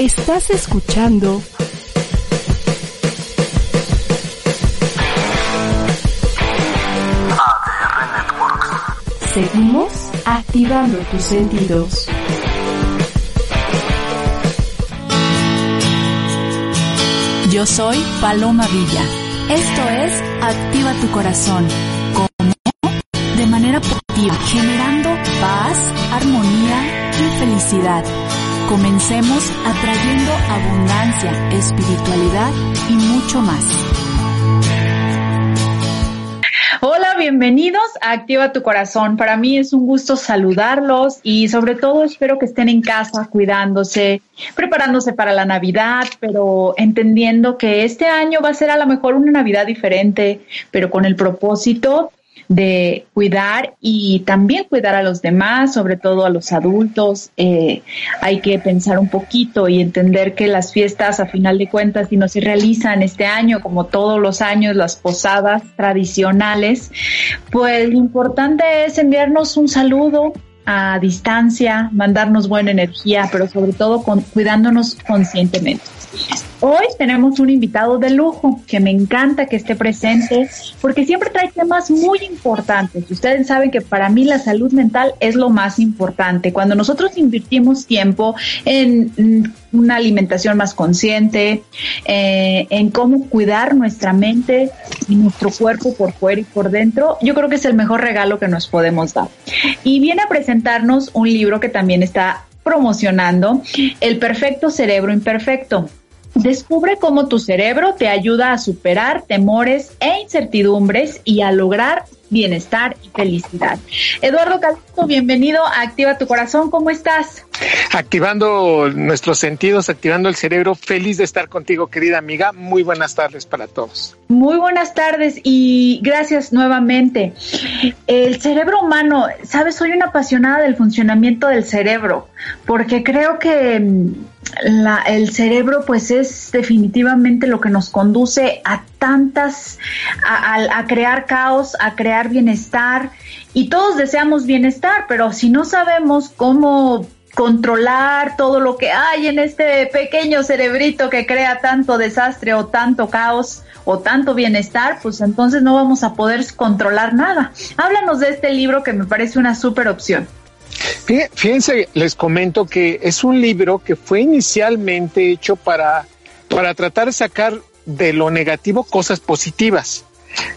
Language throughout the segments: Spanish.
Estás escuchando ADR Networks. Seguimos activando tus sentidos. Yo soy Paloma Villa. Esto es Activa tu corazón. ¿Cómo? De manera positiva, generando paz, armonía felicidad. Comencemos atrayendo abundancia, espiritualidad y mucho más. Hola, bienvenidos a Activa tu Corazón. Para mí es un gusto saludarlos y sobre todo espero que estén en casa cuidándose, preparándose para la Navidad, pero entendiendo que este año va a ser a lo mejor una Navidad diferente, pero con el propósito de cuidar y también cuidar a los demás, sobre todo a los adultos. Eh, hay que pensar un poquito y entender que las fiestas, a final de cuentas, si no se realizan este año, como todos los años, las posadas tradicionales, pues lo importante es enviarnos un saludo a distancia, mandarnos buena energía, pero sobre todo con, cuidándonos conscientemente. Hoy tenemos un invitado de lujo que me encanta que esté presente porque siempre trae temas muy importantes. Ustedes saben que para mí la salud mental es lo más importante. Cuando nosotros invertimos tiempo en una alimentación más consciente, eh, en cómo cuidar nuestra mente y nuestro cuerpo por fuera y por dentro, yo creo que es el mejor regalo que nos podemos dar. Y viene a presentarnos un libro que también está promocionando, El perfecto cerebro imperfecto. Descubre cómo tu cerebro te ayuda a superar temores e incertidumbres y a lograr bienestar y felicidad. Eduardo Calixto, bienvenido a Activa tu Corazón, ¿cómo estás? Activando nuestros sentidos, activando el cerebro, feliz de estar contigo, querida amiga. Muy buenas tardes para todos. Muy buenas tardes y gracias nuevamente. El cerebro humano, sabes, soy una apasionada del funcionamiento del cerebro, porque creo que mm, la, el cerebro pues es definitivamente lo que nos conduce a tantas, a, a, a, crear caos, a crear bienestar y todos deseamos bienestar, pero si no sabemos cómo controlar todo lo que hay en este pequeño cerebrito que crea tanto desastre o tanto caos o tanto bienestar, pues entonces no vamos a poder controlar nada. Háblanos de este libro que me parece una súper opción. Fíjense, les comento que es un libro que fue inicialmente hecho para, para tratar de sacar de lo negativo cosas positivas.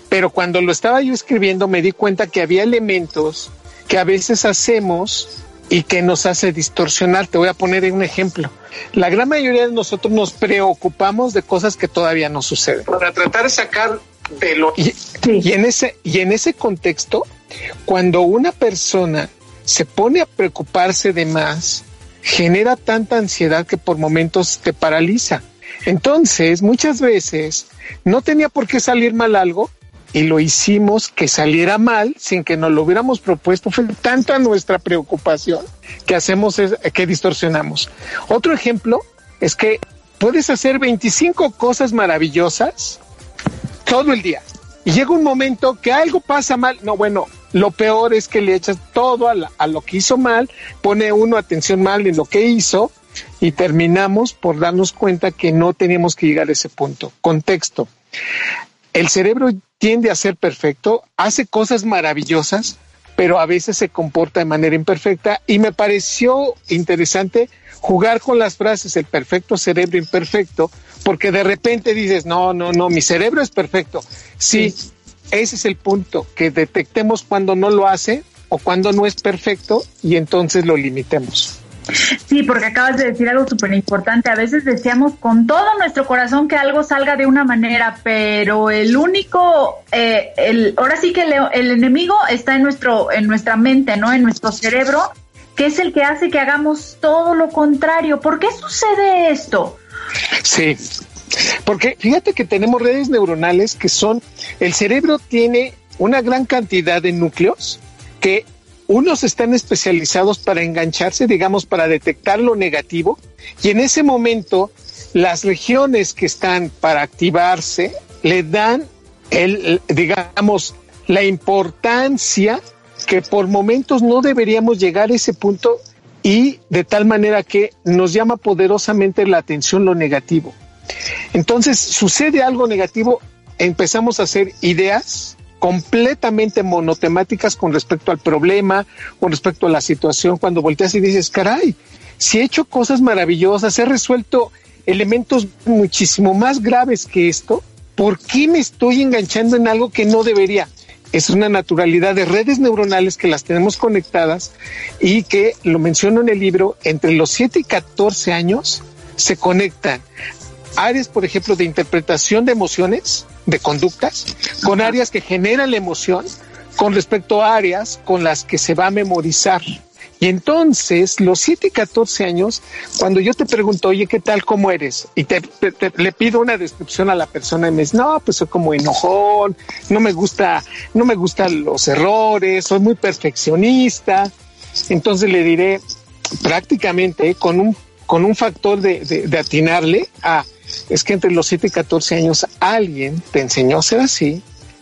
Pero cuando lo estaba yo escribiendo me di cuenta que había elementos que a veces hacemos y que nos hace distorsionar. Te voy a poner un ejemplo. La gran mayoría de nosotros nos preocupamos de cosas que todavía no suceden. Para tratar de sacar de lo... Y, sí. y, en, ese, y en ese contexto, cuando una persona se pone a preocuparse de más, genera tanta ansiedad que por momentos te paraliza. Entonces, muchas veces no tenía por qué salir mal algo y lo hicimos que saliera mal sin que nos lo hubiéramos propuesto. Fue tanta nuestra preocupación que hacemos es, que distorsionamos. Otro ejemplo es que puedes hacer 25 cosas maravillosas todo el día y llega un momento que algo pasa mal. No, bueno, lo peor es que le echas todo a, la, a, lo que hizo mal, pone uno atención mal en lo que hizo y terminamos por darnos cuenta que no teníamos que llegar a ese punto. Contexto. El cerebro tiende a ser perfecto, hace cosas maravillosas, pero a veces se comporta de manera imperfecta y me pareció interesante jugar con las frases el perfecto cerebro imperfecto, porque de repente dices, no, no, no, mi cerebro es perfecto. Sí, sí. ese es el punto, que detectemos cuando no lo hace o cuando no es perfecto y entonces lo limitemos. Sí, porque acabas de decir algo súper importante. A veces deseamos con todo nuestro corazón que algo salga de una manera, pero el único, eh, el, ahora sí que el, el, enemigo está en nuestro, en nuestra mente, ¿no? En nuestro cerebro, que es el que hace que hagamos todo lo contrario. ¿Por qué sucede esto? Sí, porque fíjate que tenemos redes neuronales que son, el cerebro tiene una gran cantidad de núcleos que unos están especializados para engancharse, digamos, para detectar lo negativo, y en ese momento las regiones que están para activarse le dan el, digamos, la importancia que por momentos no deberíamos llegar a ese punto y de tal manera que nos llama poderosamente la atención lo negativo. Entonces sucede algo negativo, empezamos a hacer ideas completamente monotemáticas con respecto al problema, con respecto a la situación, cuando volteas y dices, caray, si he hecho cosas maravillosas, he resuelto elementos muchísimo más graves que esto, ¿por qué me estoy enganchando en algo que no debería? Es una naturalidad de redes neuronales que las tenemos conectadas y que, lo menciono en el libro, entre los 7 y 14 años se conectan áreas, por ejemplo, de interpretación de emociones, de conductas, con áreas que generan la emoción, con respecto a áreas con las que se va a memorizar. Y entonces, los 7 y 14 años, cuando yo te pregunto, oye, ¿qué tal? ¿Cómo eres? Y te, le pido una descripción a la persona y me dice, no, pues soy como enojón, no me gusta, no me gustan los errores, soy muy perfeccionista. Entonces le diré prácticamente con un, con un factor de, de atinarle a, es que entre los 7 y 14 años alguien te enseñó a ser así,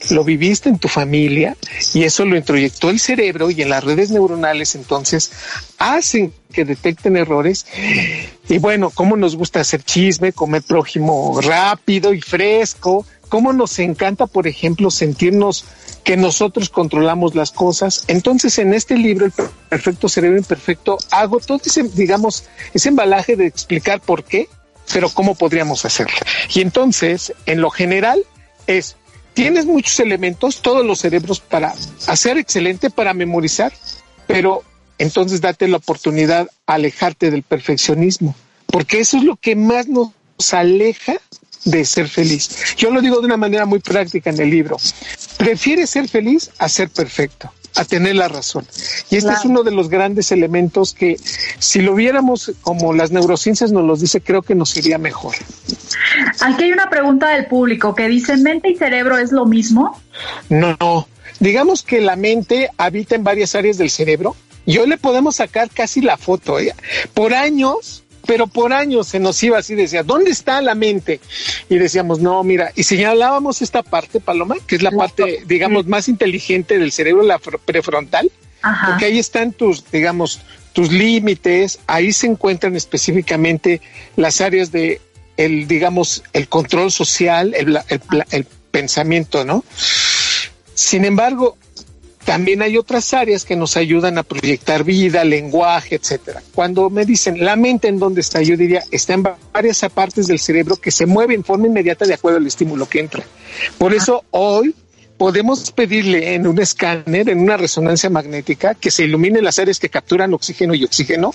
lo viviste en tu familia y eso lo introyectó el cerebro y en las redes neuronales entonces hacen que detecten errores. Y bueno, cómo nos gusta hacer chisme, comer prójimo rápido y fresco, cómo nos encanta, por ejemplo, sentirnos que nosotros controlamos las cosas. Entonces, en este libro, El Perfecto Cerebro Imperfecto, hago todo ese, digamos, ese embalaje de explicar por qué, pero cómo podríamos hacerlo. Y entonces, en lo general, es tienes muchos elementos, todos los cerebros para hacer excelente, para memorizar, pero entonces date la oportunidad a alejarte del perfeccionismo, porque eso es lo que más nos aleja de ser feliz. Yo lo digo de una manera muy práctica en el libro. Prefiere ser feliz a ser perfecto a tener la razón. Y este es uno de los grandes elementos que si lo viéramos como las neurociencias nos los dice, creo que nos iría mejor. Aquí hay una pregunta del público que dice, ¿mente y cerebro es lo mismo? No, no. Digamos que la mente habita en varias áreas del cerebro y hoy le podemos sacar casi la foto. ¿eh? Por años pero por años se nos iba así, decía, ¿dónde está la mente? Y decíamos, no, mira, y señalábamos esta parte, Paloma, que es la parte, digamos, más inteligente del cerebro, la prefrontal, porque ahí están tus, digamos, tus límites, ahí se encuentran específicamente las áreas de el, digamos, el control social, el, el pensamiento, ¿no? Sin embargo, también hay otras áreas que nos ayudan a proyectar vida, lenguaje, etcétera. Cuando me dicen la mente en dónde está, yo diría está en varias partes del cerebro que se mueven en forma inmediata de acuerdo al estímulo que entra. Por eso hoy podemos pedirle en un escáner, en una resonancia magnética, que se iluminen las áreas que capturan oxígeno y oxígeno,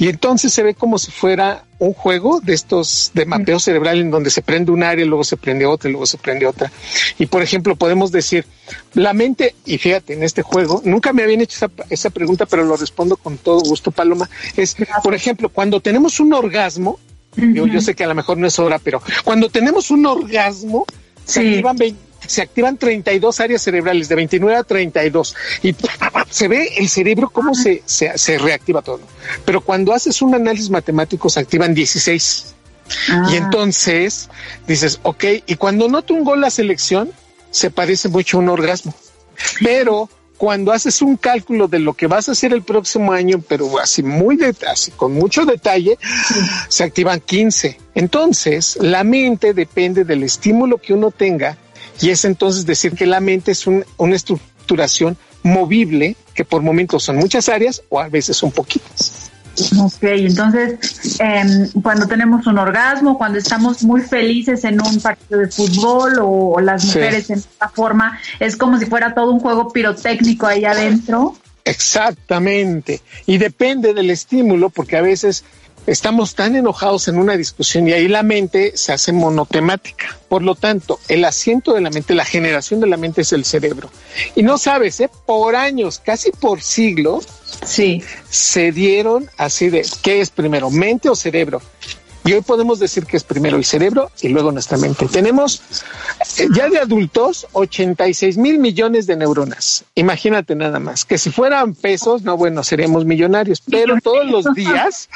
y entonces se ve como si fuera un juego de estos de mapeo cerebral en donde se prende un área, luego se prende otra, y luego se prende otra. Y por ejemplo, podemos decir, la mente, y fíjate, en este juego, nunca me habían hecho esa, esa pregunta, pero lo respondo con todo gusto, Paloma, es, por ejemplo, cuando tenemos un orgasmo, yo, yo sé que a lo mejor no es hora, pero cuando tenemos un orgasmo, se activan 20 se activan 32 áreas cerebrales, de 29 a 32, y se ve el cerebro cómo se, se, reactiva todo. Pero cuando haces un análisis matemático se activan 16. Ah. Y entonces dices, ok, y cuando no tuvo la selección, se parece mucho a un orgasmo. Pero cuando haces un cálculo de lo que vas a hacer el próximo año, pero así muy así con mucho detalle, se activan 15. Entonces, la mente depende del estímulo que uno tenga y es entonces decir que la mente es una estructuración movible que por momentos son muchas áreas o a veces son poquitas. Ok, entonces em, cuando tenemos un orgasmo, cuando estamos muy felices en un partido de fútbol o, las mujeres en esta forma, es como si fuera todo un juego pirotécnico ahí adentro. Exactamente, y depende del estímulo porque a veces estamos tan enojados en una discusión y ahí la mente se hace monotemática. Por lo tanto, el asiento de la mente, la generación de la mente es el cerebro. Y no sabes, ¿eh? por años, casi por siglos, sí. se dieron así de, ¿qué es primero, mente o cerebro? Y hoy podemos decir que es primero el cerebro y luego nuestra mente. Tenemos Eh, ya de adultos, 86 mil millones de neuronas. Imagínate nada más, que si fueran pesos, no, bueno, seríamos millonarios, pero todos los días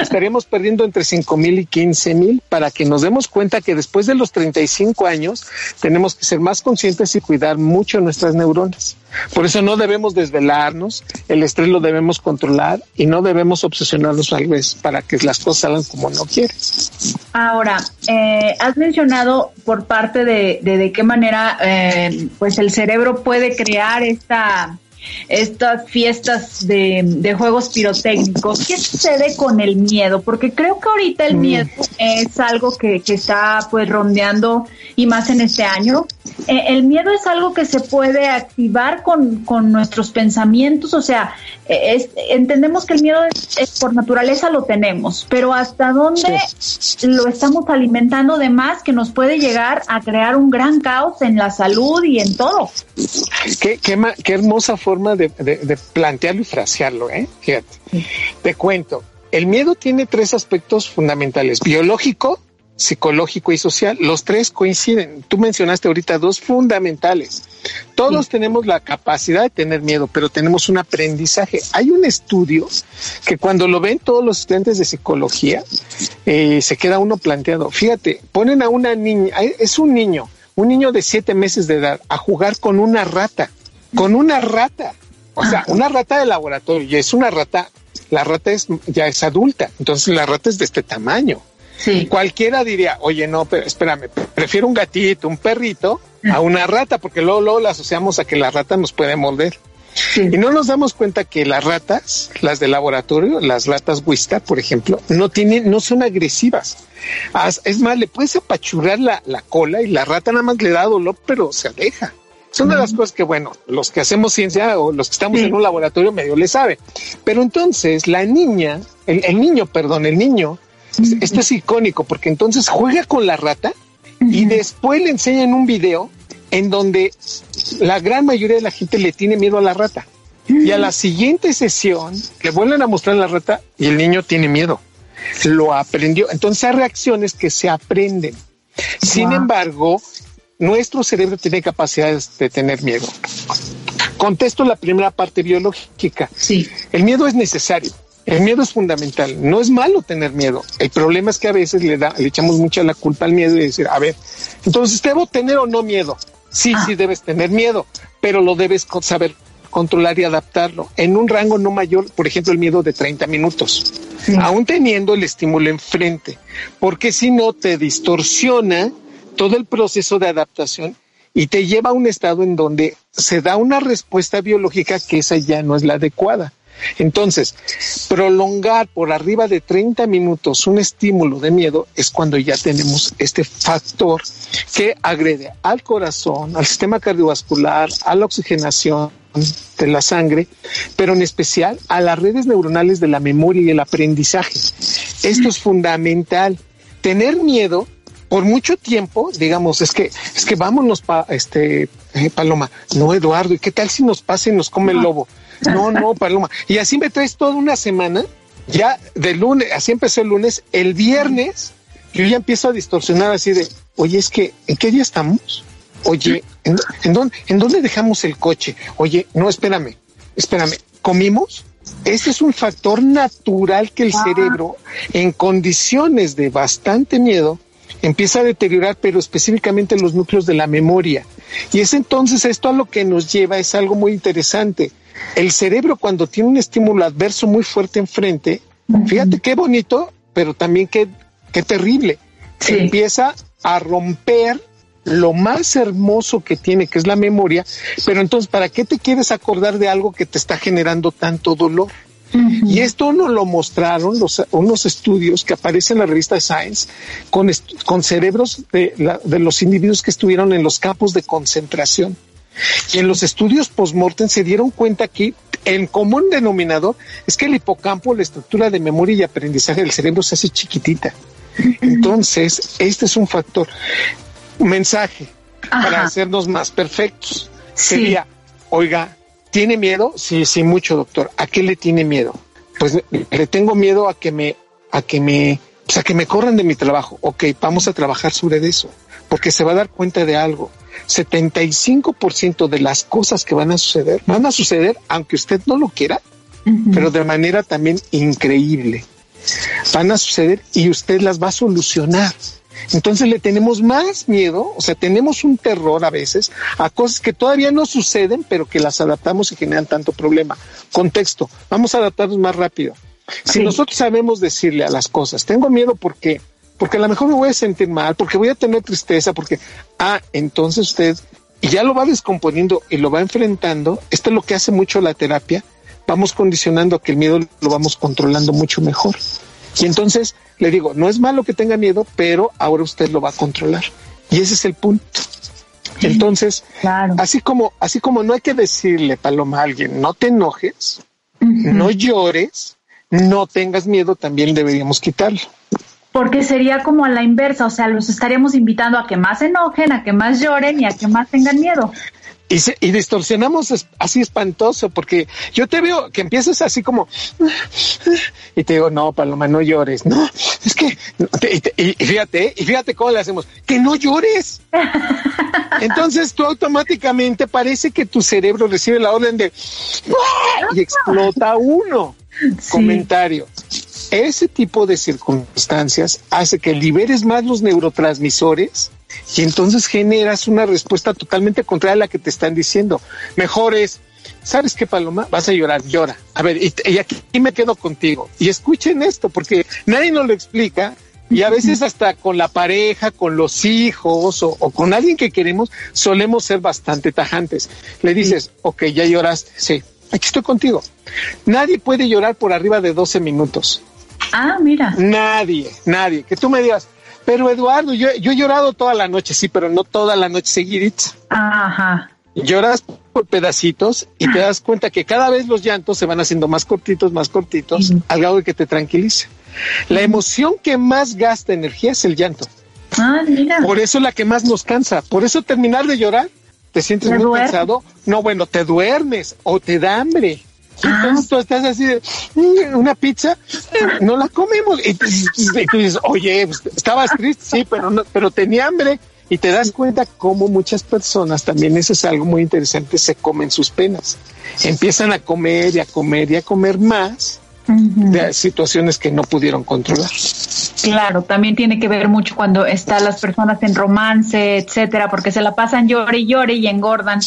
estaríamos perdiendo entre 5 mil y 15 mil para que nos demos cuenta que después de los 35 años tenemos que ser más conscientes y cuidar mucho nuestras neuronas. Por eso no debemos desvelarnos, el estrés lo debemos controlar y no debemos obsesionarnos tal vez para que las cosas salgan como no quieres. Ahora, eh, has mencionado por parte de, de, qué manera eh, pues el cerebro puede crear esta estas fiestas de, de, juegos pirotécnicos. ¿Qué sucede con el miedo? Porque creo que ahorita el mm. miedo es algo que, que, está pues rondeando y más en este año. Eh, el miedo es algo que se puede activar con, con nuestros pensamientos, o sea, es, entendemos que el miedo es, por naturaleza lo tenemos, pero hasta dónde lo estamos alimentando de más que nos puede llegar a crear un gran caos en la salud y en todo. Qué, qué, qué hermosa forma de, de, plantearlo y frasearlo, ¿eh? Fíjate. Te cuento, el miedo tiene tres aspectos fundamentales, biológico, psicológico y social. Los tres coinciden. Tú mencionaste ahorita dos fundamentales. Todos tenemos la capacidad de tener miedo, pero tenemos un aprendizaje. Hay un estudio que cuando lo ven todos los estudiantes de psicología, eh, se queda uno planteado. Fíjate, ponen a una niña, es un niño, un niño de siete meses de edad, a jugar con una rata, con una rata. O sea, una rata de laboratorio, y es una rata, la rata es, ya es adulta, entonces la rata es de este tamaño. Cualquiera diría, oye, no, pero espérame, prefiero un gatito, un perrito a una rata, porque luego, luego la asociamos a que la rata nos puede morder. Y no nos damos cuenta que las ratas, las de laboratorio, las ratas Wista, por ejemplo, no tienen, no son agresivas. Es más, le puedes apachurrar la, la cola y la rata nada más le da dolor, pero se aleja. Son de las cosas que, bueno, los que hacemos ciencia o los que estamos en un laboratorio medio le sabe. Pero entonces la niña, el niño, perdón, el niño esto es icónico porque entonces juega con la rata y después le enseñan un video en donde la gran mayoría de la gente le tiene miedo a la rata. Y a la siguiente sesión le vuelven a mostrar la rata y el niño tiene miedo. Lo aprendió. Entonces hay reacciones que se aprenden. Sin embargo, nuestro cerebro tiene capacidades de tener miedo. Contesto la primera parte biológica. Sí. El miedo es necesario. El miedo es fundamental. No es malo tener miedo. El problema es que a veces le, da, le echamos mucha la culpa al miedo y decir, a ver, entonces debo tener o no miedo. Sí, ah. sí debes tener miedo, pero lo debes saber controlar y adaptarlo en un rango no mayor, por ejemplo, el miedo de 30 minutos, aún teniendo el estímulo enfrente, porque si no te distorsiona todo el proceso de adaptación y te lleva a un estado en donde se da una respuesta biológica que esa ya no es la adecuada. Entonces, prolongar por arriba de 30 minutos un estímulo de miedo es cuando ya tenemos este factor que agrede al corazón, al sistema cardiovascular, a la oxigenación de la sangre, pero en especial a las redes neuronales de la memoria y el aprendizaje. Esto es fundamental. Tener miedo por mucho tiempo, digamos, es que, es que vámonos, pa, este, eh, Paloma, no, Eduardo, ¿y qué tal si nos pasa y nos come el lobo? No, no, Paloma. Y así me traes toda una semana, ya de lunes, así empezó el lunes, el viernes, yo ya empiezo a distorsionar así de, oye, es que, ¿en qué día estamos? Oye, ¿en, dónde, ¿en dónde dejamos el coche? Oye, no, espérame, espérame, ¿comimos? Ese es un factor natural que el ah. cerebro, en condiciones de bastante miedo, empieza a deteriorar, pero específicamente los núcleos de la memoria. Y es entonces esto a lo que nos lleva, es algo muy interesante. El cerebro cuando tiene un estímulo adverso muy fuerte enfrente, fíjate qué bonito, pero también qué, qué terrible. Empieza a romper lo más hermoso que tiene, que es la memoria, pero entonces, ¿para qué te quieres acordar de algo que te está generando tanto dolor? Y esto nos lo mostraron los, unos estudios que aparecen en la revista Science con, con cerebros de, de los individuos que estuvieron en los campos de concentración. Y en los estudios postmortem se dieron cuenta que el común denominador es que el hipocampo, la estructura de memoria y aprendizaje del cerebro se hace chiquitita. Entonces, este es un factor. Mensaje para hacernos más perfectos sería, oiga, ¿tiene miedo? Sí, sí, mucho, doctor. ¿A qué le tiene miedo? Pues le tengo miedo a que me, a que me, o sea, que me corran de mi trabajo. Ok, vamos a trabajar sobre eso porque se va a dar cuenta de algo. 75% de las cosas que van a suceder van a suceder aunque usted no lo quiera, pero de manera también increíble. Van a suceder y usted las va a solucionar. Entonces le tenemos más miedo, o sea, tenemos un terror a veces a cosas que todavía no suceden, pero que las adaptamos y generan tanto problema. Contexto, vamos a adaptarnos más rápido. Si nosotros sabemos decirle a las cosas, tengo miedo porque porque a lo mejor me voy a sentir mal, porque voy a tener tristeza, porque, ah, entonces usted, y ya lo va descomponiendo y lo va enfrentando, esto es lo que hace mucho la terapia, vamos condicionando que el miedo lo vamos controlando mucho mejor. Y entonces le digo, no es malo que tenga miedo, pero ahora usted lo va a controlar. Y ese es el punto. Entonces, así como, así como no hay que decirle, Paloma, a alguien, no te enojes, no llores, no tengas miedo, también deberíamos quitarlo porque sería como a la inversa, o sea, los estaríamos invitando a que más se enojen, a que más lloren y a que más tengan miedo. Y, y distorsionamos así espantoso, porque yo te veo que empiezas así como, y te digo, no, Paloma, no llores, no, es que, y, fíjate, y fíjate cómo le hacemos, que no llores. Entonces tú automáticamente parece que tu cerebro recibe la orden de, y explota uno. Comentario ese tipo de circunstancias hace que liberes más los neurotransmisores y entonces generas una respuesta totalmente contraria a la que te están diciendo. Mejor es, ¿sabes qué, Paloma? Vas a llorar, llora. A ver, y, aquí me quedo contigo. Y escuchen esto, porque nadie nos lo explica. Y a veces hasta con la pareja, con los hijos o, con alguien que queremos, solemos ser bastante tajantes. Le dices, ok, ya lloraste, sí, aquí estoy contigo. Nadie puede llorar por arriba de 12 minutos. Ah, mira. Nadie, nadie. Que tú me digas, pero Eduardo, yo, yo he llorado toda la noche, sí, pero no toda la noche seguidita. Ajá. Lloras por pedacitos y te das cuenta que cada vez los llantos se van haciendo más cortitos, más cortitos, al grado de que te tranquilice. La emoción que más gasta energía es el llanto. Ah, mira. Por eso es la que más nos cansa. Por eso terminar de llorar, te sientes muy cansado. No, bueno, te duermes o te da hambre. Entonces tú estás así de mm, una pizza, no la comemos. Y, tú dices, oye, pues, estabas triste, sí, pero no, pero tenía hambre. Y te das cuenta cómo muchas personas, también eso es algo muy interesante, se comen sus penas. Empiezan a comer y a comer y a comer más de situaciones que no pudieron controlar. Claro, también tiene que ver mucho cuando están las personas en romance, etcétera, porque se la pasan llore y llore y engordan.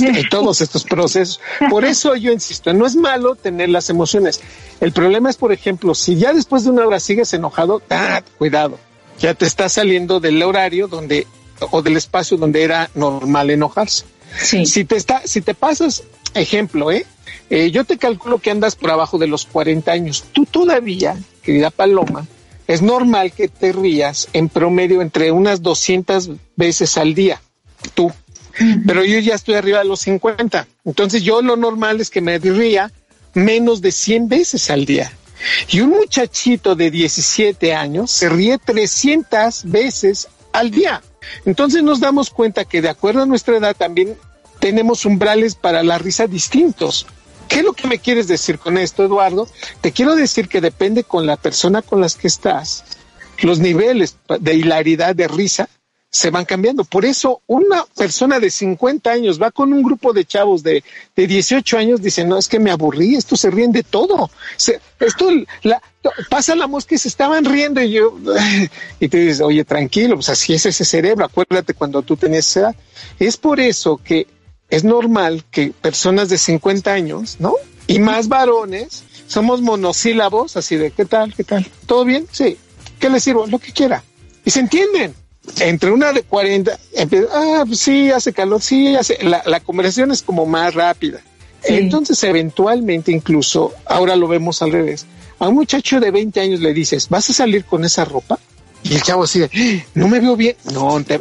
En todos estos procesos. Por eso yo insisto, no es malo tener las emociones. El problema es, por ejemplo, si ya después de una hora sigues enojado, ah, cuidado, ya te estás saliendo del horario donde o del espacio donde era normal enojarse. Si te está, si te pasas, ejemplo, ¿eh? Eh, yo te calculo que andas por abajo de los 40 años. Tú todavía, querida Paloma, es normal que te rías en promedio entre unas 200 veces al día, tú. Pero yo ya estoy arriba de los 50. Entonces yo lo normal es que me ría menos de 100 veces al día. Y un muchachito de 17 años se ríe 300 veces al día. Entonces nos damos cuenta que de acuerdo a nuestra edad también tenemos umbrales para la risa distintos. ¿Qué es lo que me quieres decir con esto, Eduardo? Te quiero decir que depende con la persona con las que estás, los niveles de hilaridad, de risa, se van cambiando. Por eso una persona de 50 años va con un grupo de chavos de, de 18 años, dice, no, es que me aburrí, esto se ríen de todo. esto pasa la mosca y se estaban riendo y yo, y te dices, oye, tranquilo, pues así es ese cerebro, acuérdate cuando tú tenías esa edad. Es por eso que es normal que personas de 50 años, ¿no? Y más varones, somos monosílabos, así de, ¿qué tal? ¿Qué tal? ¿Todo bien? Sí. ¿Qué le sirvo? Lo que quiera. Y se entienden. Entre una de 40, empieza, ah, pues sí, hace calor, sí, hace, la, la conversación es como más rápida. Entonces, eventualmente, incluso, ahora lo vemos al revés, a un muchacho de 20 años le dices, ¿vas a salir con esa ropa? Y el chavo así de, no me veo bien. No, te,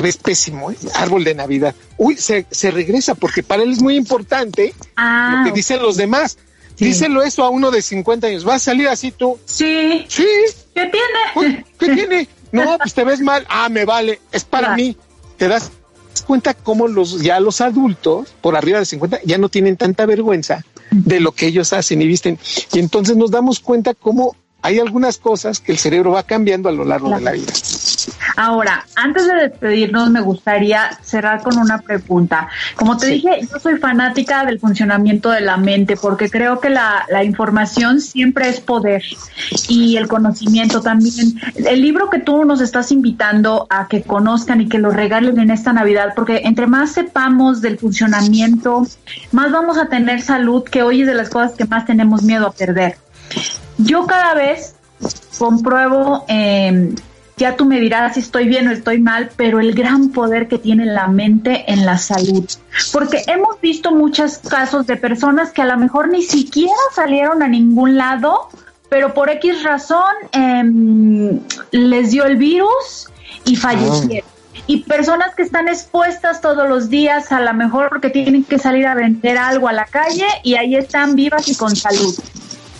ves pésimo, ¿eh? árbol de Navidad. Uy, se, se, regresa porque para él es muy importante lo que ah, dicen los demás. Díselo eso a uno de 50 años. ¿Vas a salir así tú? Sí. Sí. ¿Qué tiene? ¿Qué tiene? No, pues te ves mal. Ah, me vale. Es para mí. Te das cuenta cómo los ya los adultos por arriba de 50 ya no tienen tanta vergüenza de lo que ellos hacen y visten. Y entonces nos damos cuenta cómo hay algunas cosas que el cerebro va cambiando a lo largo de la vida. Ahora, antes de despedirnos, me gustaría cerrar con una pregunta. Como te dije, yo soy fanática del funcionamiento de la mente porque creo que la, la, información siempre es poder y el conocimiento también. El libro que tú nos estás invitando a que conozcan y que lo regalen en esta Navidad, porque entre más sepamos del funcionamiento, más vamos a tener salud, que hoy es de las cosas que más tenemos miedo a perder. Yo cada vez compruebo eh, ya tú me dirás si estoy bien o estoy mal, pero el gran poder que tiene la mente en la salud. Porque hemos visto muchos casos de personas que a lo mejor ni siquiera salieron a ningún lado, pero por X razón em, les dio el virus y fallecieron. Y personas que están expuestas todos los días, a lo mejor porque tienen que salir a vender algo a la calle y ahí están vivas y con salud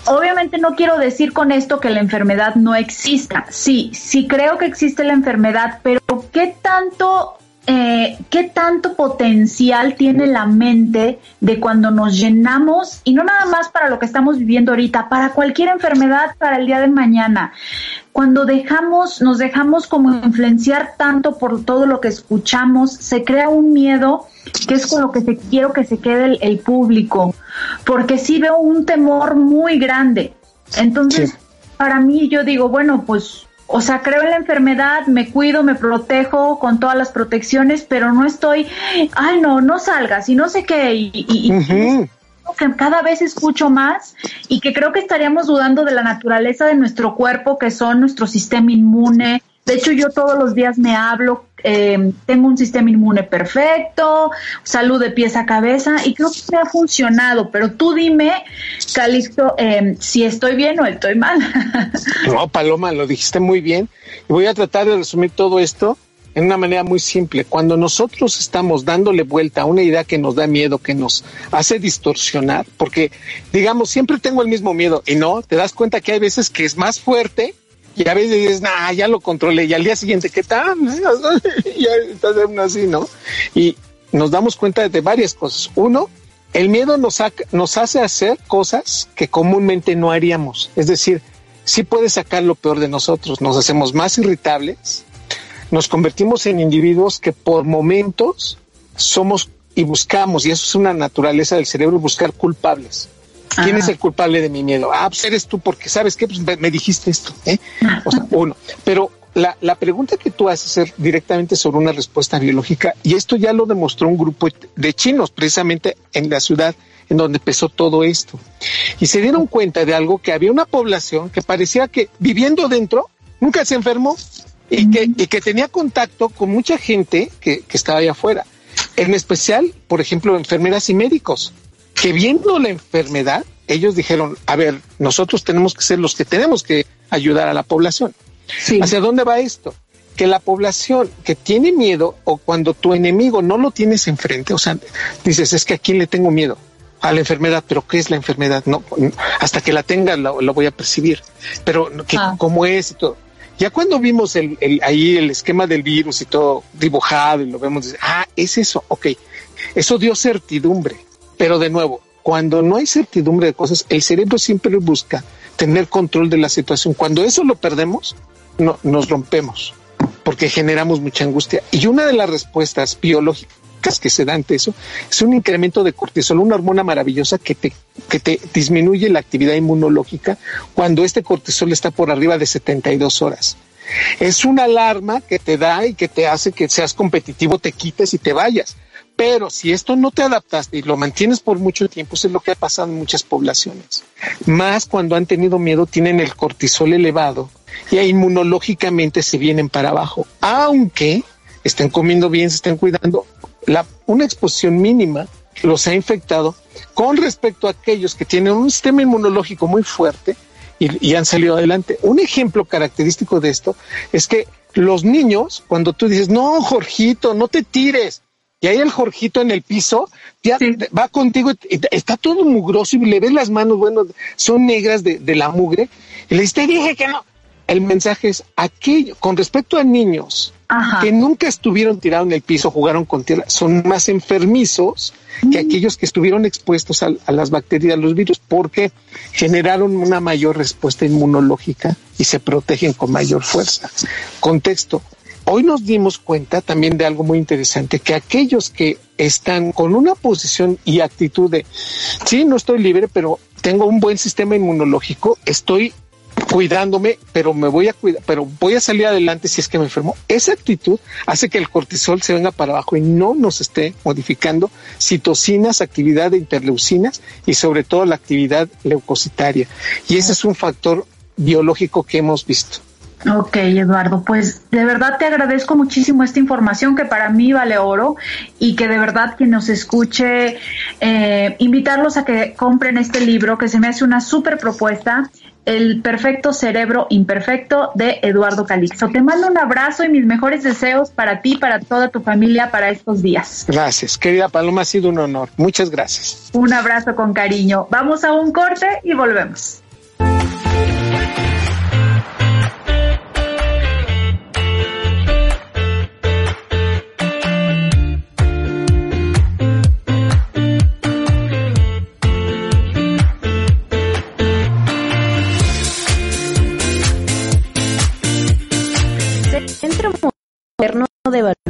obviamente no quiero decir con esto que la enfermedad no exista. Sí, sí creo que existe la enfermedad, pero ¿qué tanto, eh, qué tanto potencial tiene la mente de cuando nos llenamos, y no nada más para lo que estamos viviendo ahorita, para cualquier enfermedad, para el día de mañana? Cuando dejamos, nos dejamos como influenciar tanto por todo lo que escuchamos, se crea un miedo que es con lo que se, quiero que se quede el, público, porque sí veo un temor muy grande. Entonces, para mí yo digo, bueno, pues, o sea, creo en la enfermedad, me cuido, me protejo con todas las protecciones, pero no estoy, ay, no, no salgas y no sé qué, y, que cada vez escucho más y que creo que estaríamos dudando de la naturaleza de nuestro cuerpo, que son nuestro sistema inmune, de hecho, yo todos los días me hablo, eh, tengo un sistema inmune perfecto, salud de pies a cabeza y creo que me ha funcionado. Pero tú dime, Calixto, eh, si estoy bien o estoy mal. no, Paloma, lo dijiste muy bien. Y voy a tratar de resumir todo esto en una manera muy simple. Cuando nosotros estamos dándole vuelta a una idea que nos da miedo, que nos hace distorsionar, porque digamos, siempre tengo el mismo miedo y no, te das cuenta que hay veces que es más fuerte y a veces dices, nah, ya lo controlé, y al día siguiente, ¿qué tal? ya estás así, ¿no? Y nos damos cuenta de varias cosas. Uno, el miedo nos, nos hace hacer cosas que comúnmente no haríamos. Es decir, sí puede sacar lo peor de nosotros, nos hacemos más irritables, nos convertimos en individuos que por momentos somos y buscamos, y eso es una naturaleza del cerebro, buscar culpables. ¿Quién es el culpable de mi miedo? Ah, pues eres tú, porque sabes qué, pues me dijiste esto. ¿eh? O sea, uno. Pero la, la, pregunta que tú haces es directamente sobre una respuesta biológica, y esto ya lo demostró un grupo de chinos, precisamente en la ciudad en donde empezó todo esto. Y se dieron cuenta de algo, que había una población que parecía que viviendo dentro, nunca se enfermó y que, y que tenía contacto con mucha gente que, que estaba allá afuera. En especial, por ejemplo, enfermeras y médicos que viendo la enfermedad, ellos dijeron, a ver, nosotros tenemos que ser los que tenemos que ayudar a la población. ¿Hacia dónde va esto? Que la población que tiene miedo o cuando tu enemigo no lo tienes enfrente, o sea, dices, es que a quién le tengo miedo a la enfermedad, pero ¿qué es la enfermedad? No, hasta que la tenga lo, voy a percibir, pero ah. ¿cómo es y todo? Ya cuando vimos el, ahí el esquema del virus y todo dibujado y lo vemos, ah, es eso, ok, eso dio certidumbre. Pero de nuevo, cuando no hay certidumbre de cosas, el cerebro siempre busca tener control de la situación. Cuando eso lo perdemos, no, nos rompemos porque generamos mucha angustia. Y una de las respuestas biológicas que se da ante eso es un incremento de cortisol, una hormona maravillosa que te, que te disminuye la actividad inmunológica cuando este cortisol está por arriba de 72 horas. Es una alarma que te da y que te hace que seas competitivo, te quites y te vayas. Pero si esto no te adaptaste y lo mantienes por mucho tiempo, eso es lo que ha pasado en muchas poblaciones. Más cuando han tenido miedo, tienen el cortisol elevado y inmunológicamente se vienen para abajo. Aunque estén comiendo bien, se estén cuidando, la, una exposición mínima los ha infectado con respecto a aquellos que tienen un sistema inmunológico muy fuerte y, y han salido adelante. Un ejemplo característico de esto es que los niños, cuando tú dices, no, Jorgito, no te tires, y ahí el Jorgito en el piso ya va contigo, y está todo mugroso y le ves las manos, bueno, son negras de, la mugre. Y le dice, dije que no. El mensaje es aquello, con respecto a niños que nunca estuvieron tirados en el piso, jugaron con tierra, son más enfermizos que mm. aquellos que estuvieron expuestos a, a, las bacterias, a los virus, porque generaron una mayor respuesta inmunológica y se protegen con mayor fuerza. Contexto, hoy nos dimos cuenta también de algo muy interesante, que aquellos que están con una posición y actitud de, sí, no estoy libre, pero tengo un buen sistema inmunológico, estoy cuidándome, pero me voy a cuidar, pero voy a salir adelante si es que me enfermo. Esa actitud hace que el cortisol se venga para abajo y no nos esté modificando citocinas, actividad de interleucinas y sobre todo la actividad leucocitaria. Y ese es un factor biológico que hemos visto. Ok, Eduardo, pues de verdad te agradezco muchísimo esta información que para mí vale oro y que de verdad quien nos escuche, eh, invitarlos a que compren este libro que se me hace una súper propuesta, El perfecto cerebro imperfecto de Eduardo Calixto. Te mando un abrazo y mis mejores deseos para ti, para toda tu familia, para estos días. Gracias, querida Paloma, ha sido un honor. Muchas gracias. Un abrazo con cariño. Vamos a un corte y volvemos.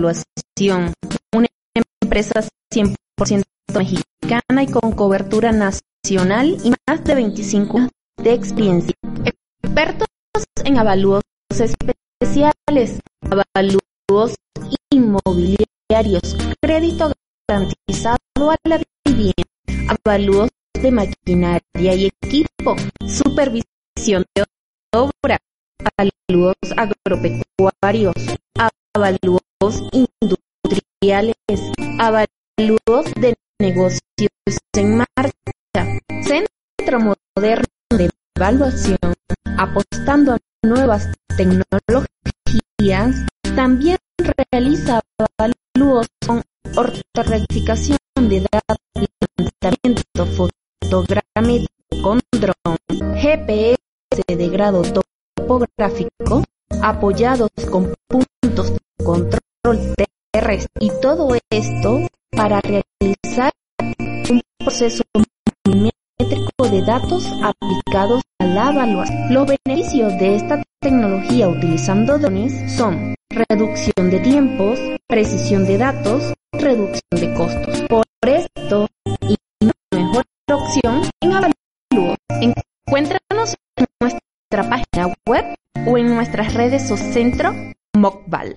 Evaluación, una empresa 100% mexicana y con cobertura nacional y más de 25 años de experiencia. Expertos en avalúos especiales, avalúos inmobiliarios, crédito garantizado a la vivienda, avalúos de maquinaria y equipo, supervisión de obra, avalúos agropecuarios, avalúos industriales, avalúos de negocios en marcha, Centro Moderno de Evaluación, apostando a nuevas tecnologías, también realiza avalúos con ortorectificación de datos y levantamiento fotogramétrico con dron, GPS de grado topográfico, apoyados con puntos de control y todo esto para realizar un proceso milimétrico de datos aplicados a la evaluación. Los beneficios de esta tecnología utilizando drones son reducción de tiempos, precisión de datos, reducción de costos. Por esto, y mejor opción en avalúos. Encuéntranos en nuestra página web o en nuestras redes o centro Mokbal.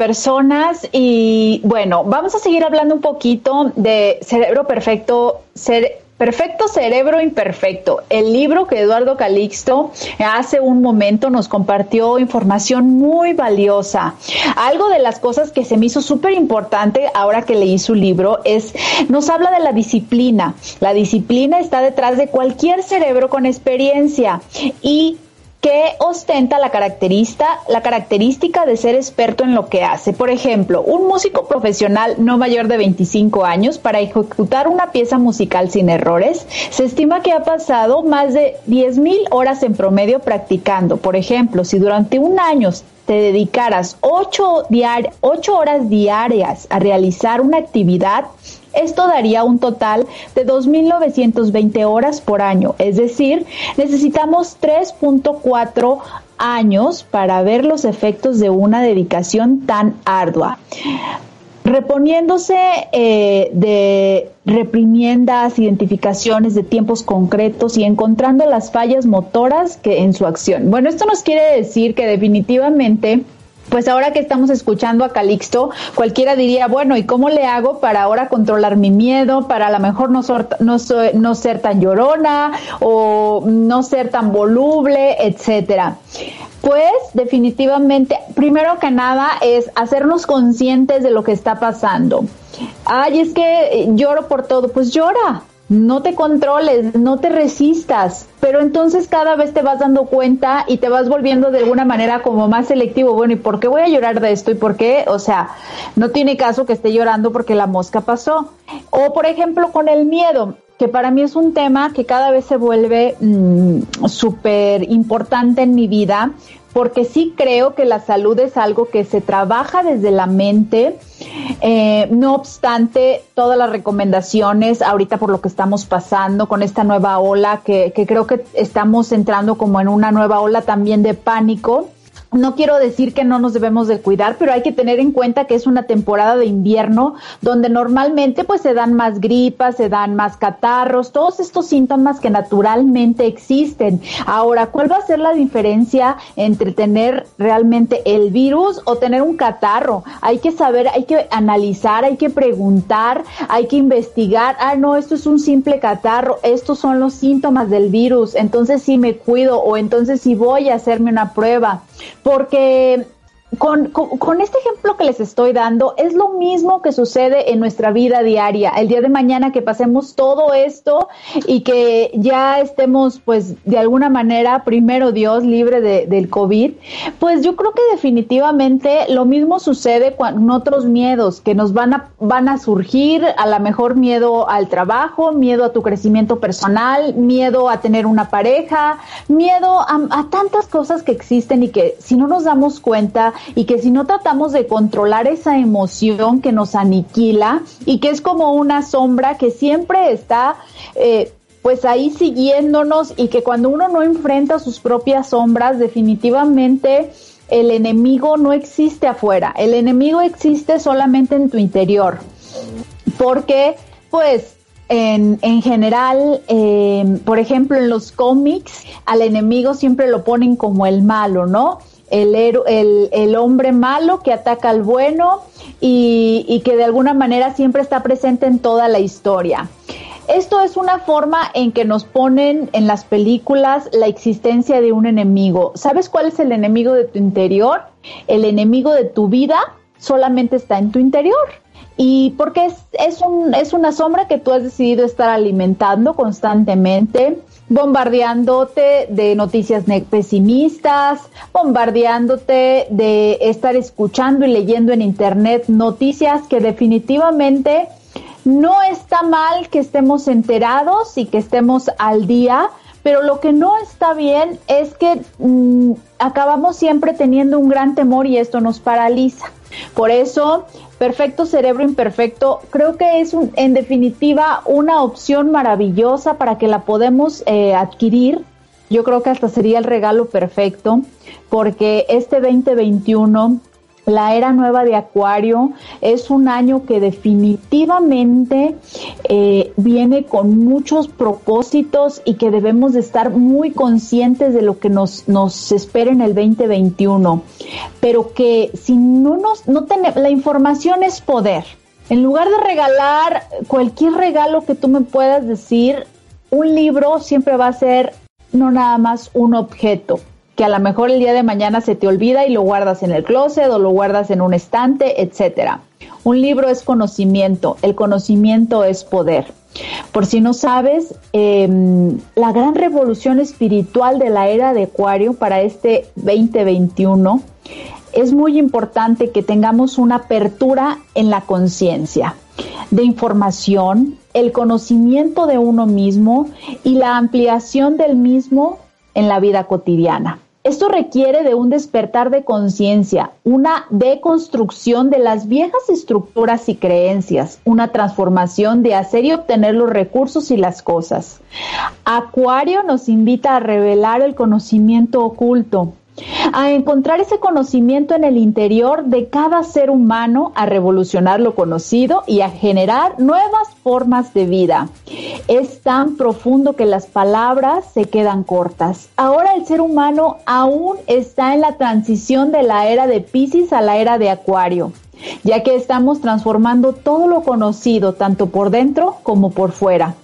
Personas y bueno, vamos a seguir hablando un poquito de cerebro perfecto, Perfecto Cerebro Imperfecto, el libro que Eduardo Calixto hace un momento nos compartió información muy valiosa. Algo de las cosas que se me hizo súper importante ahora que leí su libro es, nos habla de la disciplina. La disciplina está detrás de cualquier cerebro con experiencia y que ostenta la característica, la característica de ser experto en lo que hace. Por ejemplo, un músico profesional no mayor de 25 años para ejecutar una pieza musical sin errores, se estima que ha pasado más de 10.000 horas en promedio practicando. Por ejemplo, si durante un año te dedicaras 8, horas diarias a realizar una actividad, esto daría un total de 2.920 horas por año, es decir, necesitamos 3.4 años para ver los efectos de una dedicación tan ardua reponiéndose eh, de reprimiendas, identificaciones de tiempos concretos y encontrando las fallas motoras que en su acción. Bueno, esto nos quiere decir que definitivamente pues ahora que estamos escuchando a Calixto, cualquiera diría, bueno, ¿y cómo le hago para ahora controlar mi miedo, para a lo mejor no, no, no ser tan llorona o no ser tan voluble, etcétera? Pues definitivamente, primero que nada es hacernos conscientes de lo que está pasando. Ay, es que lloro por todo, pues llora, no te controles, no te resistas, pero entonces cada vez te vas dando cuenta y te vas volviendo de alguna manera como más selectivo. Bueno, ¿y por qué voy a llorar de esto? ¿Y por qué? O sea, no tiene caso que esté llorando porque la mosca pasó. O por ejemplo con el miedo que para mí es un tema que cada vez se vuelve mm, súper importante en mi vida, porque sí creo que la salud es algo que se trabaja desde la mente. Eh, no obstante, todas las recomendaciones ahorita por lo que estamos pasando con esta nueva ola, que, que creo que estamos entrando como en una nueva ola también de pánico, no quiero decir que no nos debemos de cuidar, pero hay que tener en cuenta que es una temporada de invierno donde normalmente pues se dan más gripas, se dan más catarros, todos estos síntomas que naturalmente existen. Ahora, ¿cuál va a ser la diferencia entre tener realmente el virus o tener un catarro? Hay que saber, hay que analizar, hay que preguntar, hay que investigar. Ah, no, esto es un simple catarro, estos son los síntomas del virus, entonces sí me cuido o entonces sí voy a hacerme una prueba porque con, con, este ejemplo que les estoy dando, es lo mismo que sucede en nuestra vida diaria. El día de mañana que pasemos todo esto y que ya estemos, pues, de alguna manera, primero Dios, libre de, del COVID, pues yo creo que definitivamente lo mismo sucede con otros miedos que nos van a, van a surgir, a lo mejor miedo al trabajo, miedo a tu crecimiento personal, miedo a tener una pareja, miedo a, a tantas cosas que existen y que si no nos damos cuenta, y que si no tratamos de controlar esa emoción que nos aniquila y que es como una sombra que siempre está eh, pues ahí siguiéndonos y que cuando uno no enfrenta sus propias sombras definitivamente el enemigo no existe afuera, el enemigo existe solamente en tu interior porque pues en, en, general, eh, por ejemplo, en los cómics, al enemigo siempre lo ponen como el malo, ¿no? El, el, hombre malo que ataca al bueno y, y que de alguna manera siempre está presente en toda la historia. Esto es una forma en que nos ponen en las películas la existencia de un enemigo. ¿Sabes cuál es el enemigo de tu interior? El enemigo de tu vida solamente está en tu interior. Y porque es, es, un, es una sombra que tú has decidido estar alimentando constantemente, bombardeándote de noticias pesimistas, bombardeándote de estar escuchando y leyendo en internet noticias que definitivamente no está mal que estemos enterados y que estemos al día, pero lo que no está bien es que mm, acabamos siempre teniendo un gran temor y esto nos paraliza. Por eso, Perfecto Cerebro Imperfecto, creo que es un, en definitiva una opción maravillosa para que la podemos eh, adquirir. Yo creo que hasta sería el regalo perfecto, porque este 2021 la era nueva de Acuario es un año que definitivamente eh, viene con muchos propósitos y que debemos de estar muy conscientes de lo que nos, nos espera en el 2021. Pero que si no nos, no tenemos, la información es poder. En lugar de regalar cualquier regalo que tú me puedas decir, un libro siempre va a ser no nada más un objeto, que a lo mejor el día de mañana se te olvida y lo guardas en el closet o lo guardas en un estante, etcétera. Un libro es conocimiento, el conocimiento es poder. Por si no sabes, em, la gran revolución espiritual de la era de Acuario para este 2021 es muy importante que tengamos una apertura en la conciencia de información, el conocimiento de uno mismo y la ampliación del mismo en la vida cotidiana. Esto requiere de un despertar de conciencia, una deconstrucción de las viejas estructuras y creencias, una transformación de hacer y obtener los recursos y las cosas. Acuario nos invita a revelar el conocimiento oculto, a encontrar ese conocimiento en el interior de cada ser humano, a revolucionar lo conocido y a generar nuevas formas de vida. Es tan profundo que las palabras se quedan cortas. Ahora el ser humano aún está en la transición de la era de Pisces a la era de Acuario ya que estamos transformando todo lo conocido, tanto por dentro como por fuera.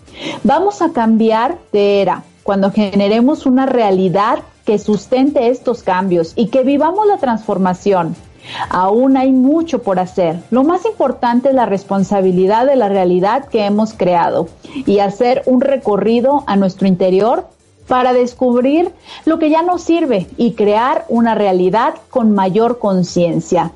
Vamos a cambiar de era cuando generemos una realidad que sustente estos cambios y que vivamos la transformación. Aún hay mucho por hacer. Lo más importante es la responsabilidad de la realidad que hemos creado y hacer un recorrido a nuestro interior para descubrir lo que ya nos sirve y crear una realidad con mayor conciencia.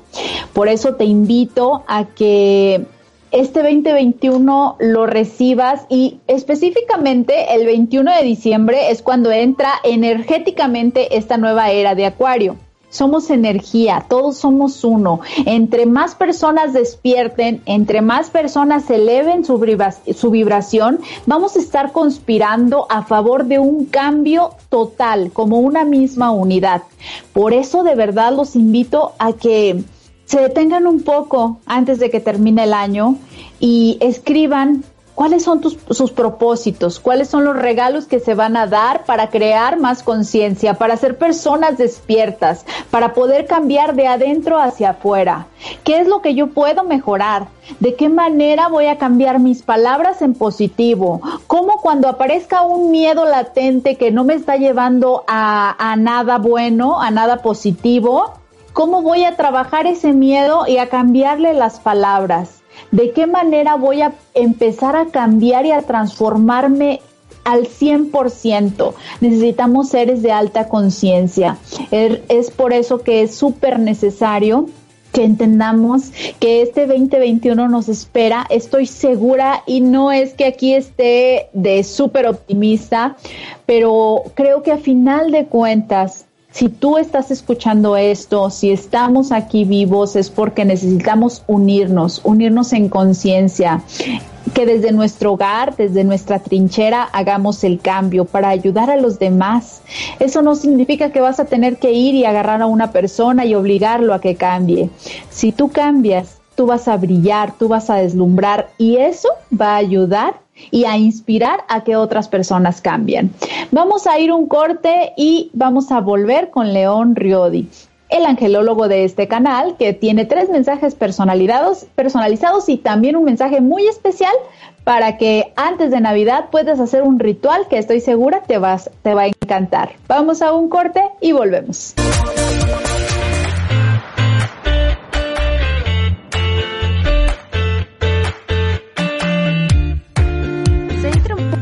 Por eso te invito a que este 2021 lo recibas y específicamente el 21 de diciembre es cuando entra energéticamente esta nueva era de Acuario. Somos energía, todos somos uno. Entre más personas despierten, entre más personas eleven su, su vibración, vamos a estar conspirando a favor de un cambio total, como una misma unidad. Por eso de verdad los invito a que se detengan un poco antes de que termine el año y escriban cuáles son sus propósitos, cuáles son los regalos que se van a dar para crear más conciencia, para ser personas despiertas, para poder cambiar de adentro hacia afuera. ¿Qué es lo que yo puedo mejorar? ¿De qué manera voy a cambiar mis palabras en positivo? ¿Cómo cuando aparezca un miedo latente que no me está llevando a, a nada bueno, a nada positivo? ¿Cómo voy a trabajar ese miedo y a cambiarle las palabras? ¿De qué manera voy a empezar a cambiar y a transformarme al 100%. Necesitamos seres de alta conciencia. Er, es por eso que es súper necesario que entendamos que este 2021 nos espera. Estoy segura y no es que aquí esté de súper optimista, pero creo que a final de cuentas si tú estás escuchando esto, si estamos aquí vivos, es porque necesitamos unirnos, unirnos en conciencia, que desde nuestro hogar, desde nuestra trinchera, hagamos el cambio para ayudar a los demás. Eso no significa que vas a tener que ir y agarrar a una persona y obligarlo a que cambie. Si tú cambias, tú vas a brillar, tú vas a deslumbrar y eso va a ayudar y a inspirar a que otras personas cambien. Vamos a ir un corte y vamos a volver con León Riodi el angelólogo de este canal, que tiene tres mensajes personalizados, personalizados y también un mensaje muy especial para que antes de Navidad puedas hacer un ritual que estoy segura te, vas, te va a encantar. Vamos a un corte y volvemos.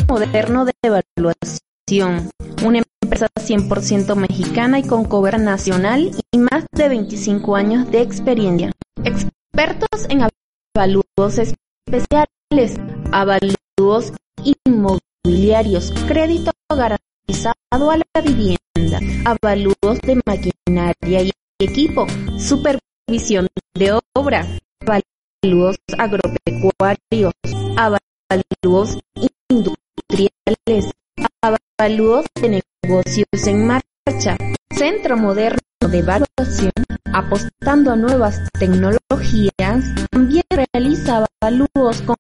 Moderno de evaluación, una empresa 100% mexicana y con cobertura nacional y más de 25 años de experiencia. Expertos en avalúos especiales, avalúos inmobiliarios, crédito garantizado a la vivienda, avalúos de maquinaria y equipo, supervisión de obra, avalúos agropecuarios, avalúos industriales industriales, avalúos de negocios en marcha, Centro Moderno de Evaluación, apostando a nuevas tecnologías, también realiza avalúos con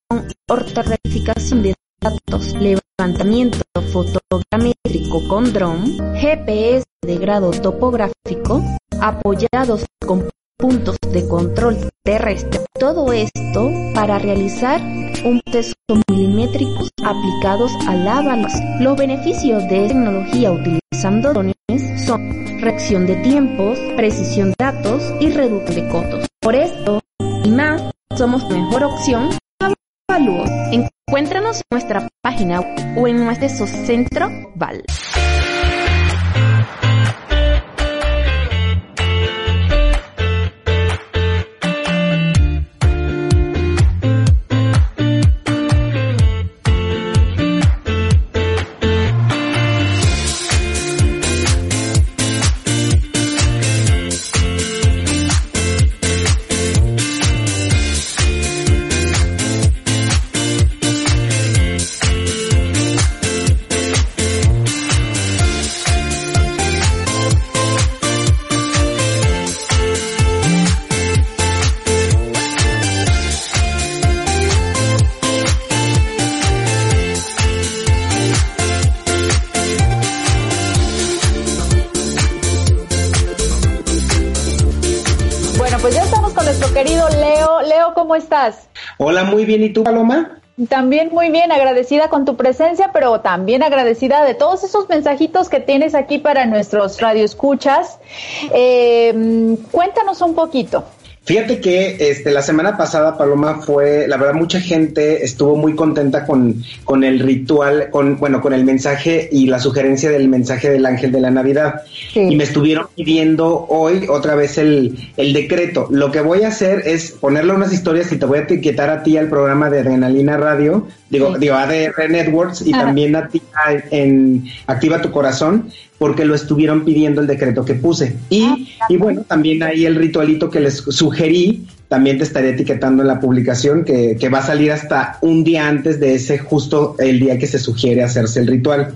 ortorrectificación de datos, levantamiento fotogramétrico con dron, GPS de grado topográfico, apoyados con puntos de control terrestre. Todo esto para realizar un test milimétricos aplicados a la Los beneficios de tecnología utilizando dones son reacción de tiempos, precisión de datos y reducción de costos. Por esto y más, somos mejor opción Avalúos. Encuéntranos en nuestra página o en nuestro centro Val. Hola, muy bien. ¿Y tú, Paloma? También muy bien, agradecida con tu presencia, pero también agradecida de todos esos mensajitos que tienes aquí para nuestros radioescuchas. Eh, cuéntanos un poquito. Fíjate que este, la semana pasada, Paloma, fue, la verdad, mucha gente estuvo muy contenta con, con el ritual, con, bueno, con el mensaje y la sugerencia del mensaje del ángel de la Navidad. Y me estuvieron pidiendo hoy otra vez el, el decreto. Lo que voy a hacer es ponerle unas historias y te voy a etiquetar a ti al programa de Adrenalina Radio, digo, digo ADR Networks y también a ti en Activa tu Corazón porque lo estuvieron pidiendo el decreto que puse. Y, y bueno, también ahí el ritualito que les sugerí, también te estaré etiquetando en la publicación que, que, va a salir hasta un día antes de ese justo el día que se sugiere hacerse el ritual.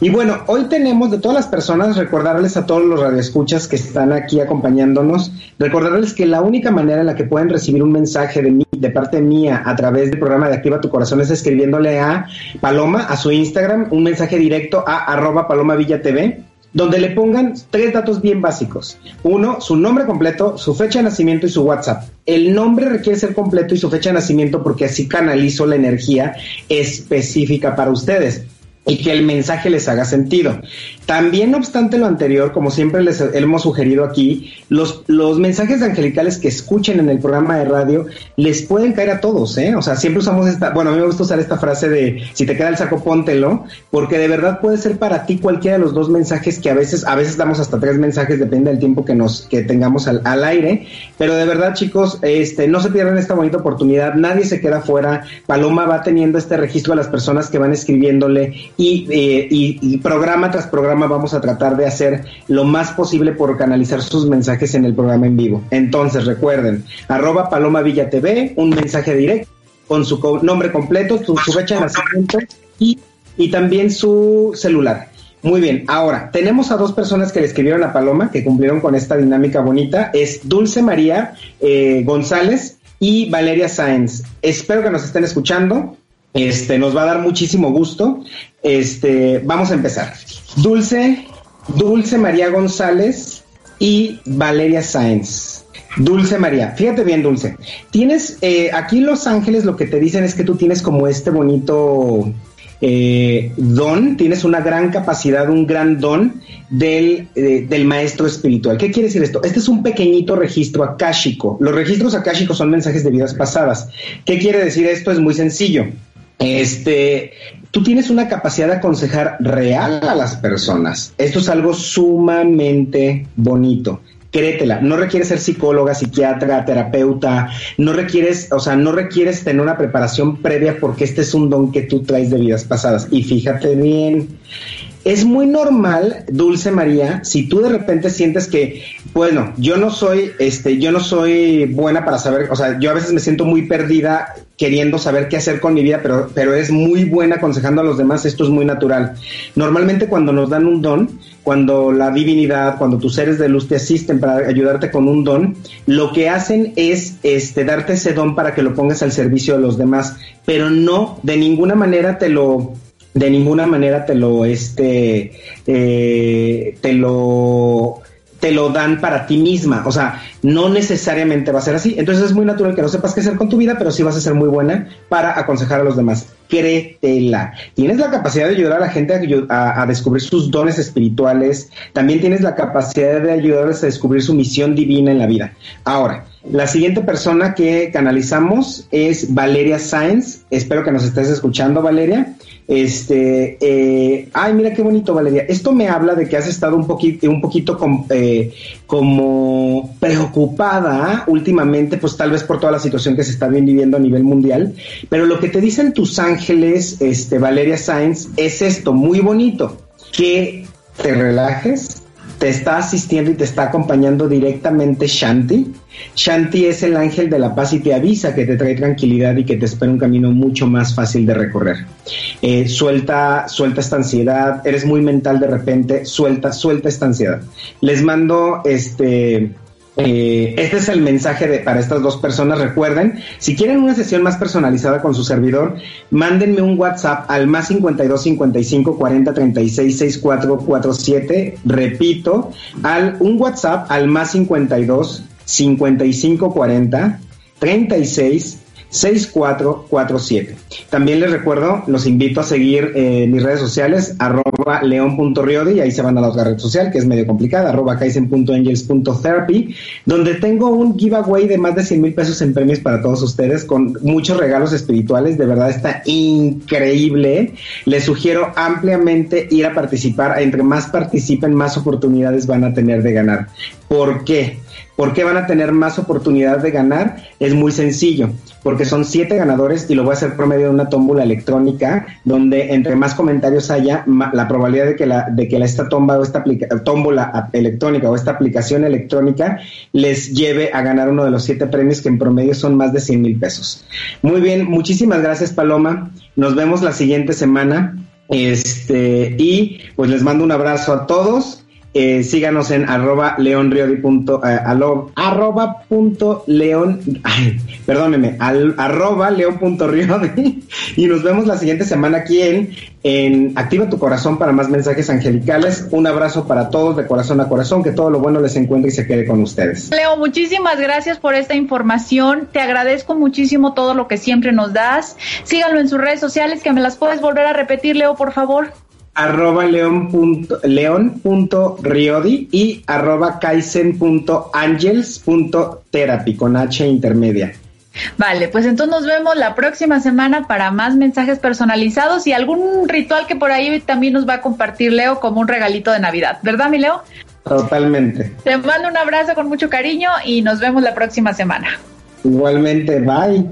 Y bueno, hoy tenemos de todas las personas, recordarles a todos los radioescuchas que están aquí acompañándonos, recordarles que la única manera en la que pueden recibir un mensaje de de parte mía, a través del programa de Activa tu Corazón es escribiéndole a Paloma, a su Instagram, un mensaje directo a arroba Paloma Villa TV donde le pongan tres datos bien básicos. Uno, su nombre completo, su fecha de nacimiento y su WhatsApp. El nombre requiere ser completo y su fecha de nacimiento porque así canalizo la energía específica para ustedes y que el mensaje les haga sentido. También, no obstante lo anterior, como siempre les hemos sugerido aquí, los, los mensajes angelicales que escuchen en el programa de radio les pueden caer a todos, ¿eh? O sea, siempre usamos esta, bueno, a mí me gusta usar esta frase de si te queda el saco, póntelo, porque de verdad puede ser para ti cualquiera de los dos mensajes que a veces, a veces damos hasta tres mensajes, depende del tiempo que nos, que tengamos al, al aire, pero de verdad, chicos, este, no se pierdan esta bonita oportunidad, nadie se queda fuera, Paloma va teniendo este registro a las personas que van escribiéndole y, eh, y programa tras programa vamos a tratar de hacer lo más posible por canalizar sus mensajes en el programa en vivo. Entonces recuerden, arroba Paloma Villa TV, un mensaje directo con su nombre completo, su, fecha de nacimiento y, y también su celular. Muy bien, ahora tenemos a dos personas que le escribieron a Paloma, que cumplieron con esta dinámica bonita. Es Dulce María eh, González y Valeria Sáenz. Espero que nos estén escuchando. Este, nos va a dar muchísimo gusto. Este, vamos a empezar. Dulce, Dulce María González y Valeria Sáenz. Dulce María, fíjate bien, Dulce. Tienes, eh, aquí en Los Ángeles lo que te dicen es que tú tienes como este bonito eh, don, tienes una gran capacidad, un gran don del, eh, del, maestro espiritual. ¿Qué quiere decir esto? Este es un pequeñito registro akáshico. Los registros akáshicos son mensajes de vidas pasadas. ¿Qué quiere decir esto? Es muy sencillo. Este, tú tienes una capacidad de aconsejar real a las personas. Esto es algo sumamente bonito. Créetela, no requieres ser psicóloga, psiquiatra, terapeuta, no requieres, o sea, no requieres tener una preparación previa porque este es un don que tú traes de vidas pasadas. Y fíjate bien, es muy normal, Dulce María, si tú de repente sientes que, bueno, yo no soy, este, yo no soy buena para saber, o sea, yo a veces me siento muy perdida queriendo saber qué hacer con mi vida, pero, pero es muy buena aconsejando a los demás, esto es muy natural. Normalmente cuando nos dan un don, cuando la divinidad, cuando tus seres de luz te asisten para ayudarte con un don, lo que hacen es este, darte ese don para que lo pongas al servicio de los demás, pero no, de ninguna manera te lo de ninguna manera te lo este eh, te lo te lo dan para ti misma, o sea, no necesariamente va a ser así. Entonces es muy natural que no sepas qué hacer con tu vida, pero sí vas a ser muy buena para aconsejar a los demás. créetela. Tienes la capacidad de ayudar a la gente a, a, descubrir sus dones espirituales, también tienes la capacidad de ayudarles a descubrir su misión divina en la vida. Ahora, la siguiente persona que canalizamos es Valeria Sáenz. Espero que nos estés escuchando, Valeria. Este, eh, ay, mira qué bonito, Valeria. Esto me habla de que has estado un poquito, un poquito eh, como preocupada últimamente, pues tal vez por toda la situación que se está viviendo a nivel mundial. Pero lo que te dicen tus ángeles, este, Valeria Sáenz, es esto, muy bonito, que te relajes, te está asistiendo y te está acompañando directamente Shanti. Shanti es el ángel de la paz y te avisa que te trae tranquilidad y que te espera un camino mucho más fácil de recorrer. Eh, suelta, suelta esta ansiedad, eres muy mental de repente, suelta, suelta esta ansiedad. Les mando este eh, este es el mensaje de, para estas dos personas. Recuerden, si quieren una sesión más personalizada con su servidor, mándenme un WhatsApp al más 52 55 40 36 64 47. Repito, al un WhatsApp al más 52 55 40 36 6447. También les recuerdo, los invito a seguir eh, mis redes sociales, arroba león.riodi, y ahí se van a la otra red social, que es medio complicada, arroba kaisen.angels.therapy, donde tengo un giveaway de más de 100 mil pesos en premios para todos ustedes, con muchos regalos espirituales, de verdad está increíble. Les sugiero ampliamente ir a participar, entre más participen, más oportunidades van a tener de ganar. ¿Por qué? ¿Por qué van a tener más oportunidad de ganar? Es muy sencillo, porque son siete ganadores y lo voy a hacer por medio de una tómbola electrónica, donde entre más comentarios haya, la probabilidad de que, la, de que esta tomba o esta tómbola electrónica o esta aplicación electrónica les lleve a ganar uno de los siete premios que en promedio son más de 100 mil pesos. Muy bien, muchísimas gracias Paloma. Nos vemos la siguiente semana. Este, y pues les mando un abrazo a todos eh, síganos en arroba leonriodi. Eh, arroba punto leon, perdóneme, al, arroba punto y nos vemos la siguiente semana aquí en, en Activa tu Corazón para más mensajes angelicales. Un abrazo para todos de corazón a corazón, que todo lo bueno les encuentre y se quede con ustedes. Leo, muchísimas gracias por esta información. Te agradezco muchísimo todo lo que siempre nos das. Síganlo en sus redes sociales, que me las puedes volver a repetir, Leo, por favor arroba león punto, león punto riodi y arroba punto angels punto therapy con H intermedia. Vale, pues entonces nos vemos la próxima semana para más mensajes personalizados y algún ritual que por ahí también nos va a compartir Leo como un regalito de Navidad, ¿verdad, mi Leo? Totalmente. Te mando un abrazo con mucho cariño y nos vemos la próxima semana. Igualmente, bye.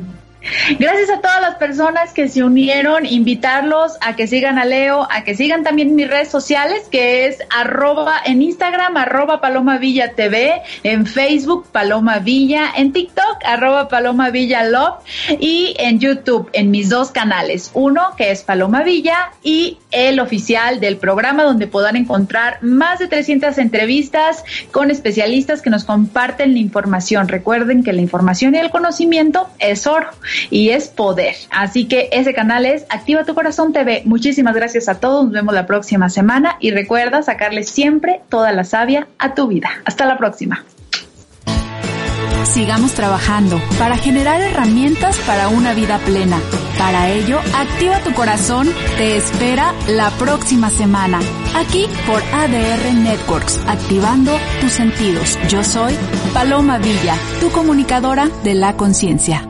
Gracias a todas las personas que se unieron, invitarlos a que sigan a Leo, a que sigan también mis redes sociales, que es arroba en Instagram, arroba Paloma Villa TV, en Facebook Paloma Villa, en TikTok, arroba Paloma Villa Love y en YouTube, en mis dos canales, uno que es Paloma Villa y el oficial del programa donde podrán encontrar más de 300 entrevistas con especialistas que nos comparten la información. Recuerden que la información y el conocimiento es oro y es poder. Así que ese canal es Activa tu Corazón TV. Muchísimas gracias a todos. Nos vemos la próxima semana y recuerda sacarle siempre toda la savia a tu vida. Hasta la próxima. Sigamos trabajando para generar herramientas para una vida plena. Para ello, Activa tu Corazón te espera la próxima semana, aquí por ADR Networks, activando tus sentidos. Yo soy Paloma Villa, tu comunicadora de la conciencia.